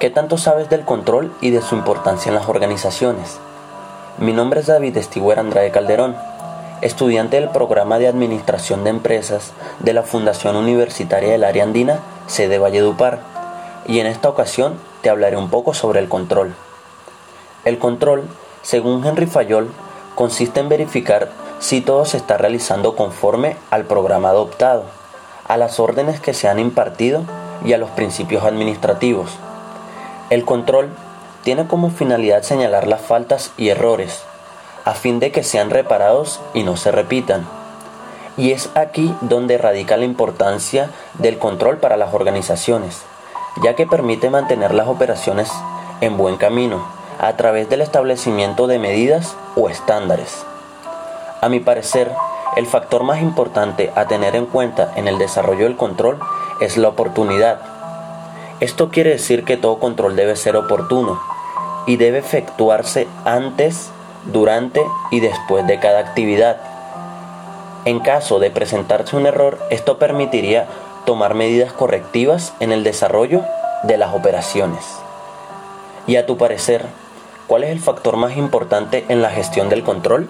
¿Qué tanto sabes del control y de su importancia en las organizaciones? Mi nombre es David Estiguer Andrade Calderón, estudiante del programa de Administración de Empresas de la Fundación Universitaria del Área Andina, sede Valledupar, y en esta ocasión te hablaré un poco sobre el control. El control, según Henry Fayol, consiste en verificar si todo se está realizando conforme al programa adoptado, a las órdenes que se han impartido y a los principios administrativos. El control tiene como finalidad señalar las faltas y errores, a fin de que sean reparados y no se repitan. Y es aquí donde radica la importancia del control para las organizaciones, ya que permite mantener las operaciones en buen camino a través del establecimiento de medidas o estándares. A mi parecer, el factor más importante a tener en cuenta en el desarrollo del control es la oportunidad. Esto quiere decir que todo control debe ser oportuno, y debe efectuarse antes, durante y después de cada actividad. En caso de presentarse un error, esto permitiría tomar medidas correctivas en el desarrollo de las operaciones. Y a tu parecer, ¿cuál es el factor más importante en la gestión del control?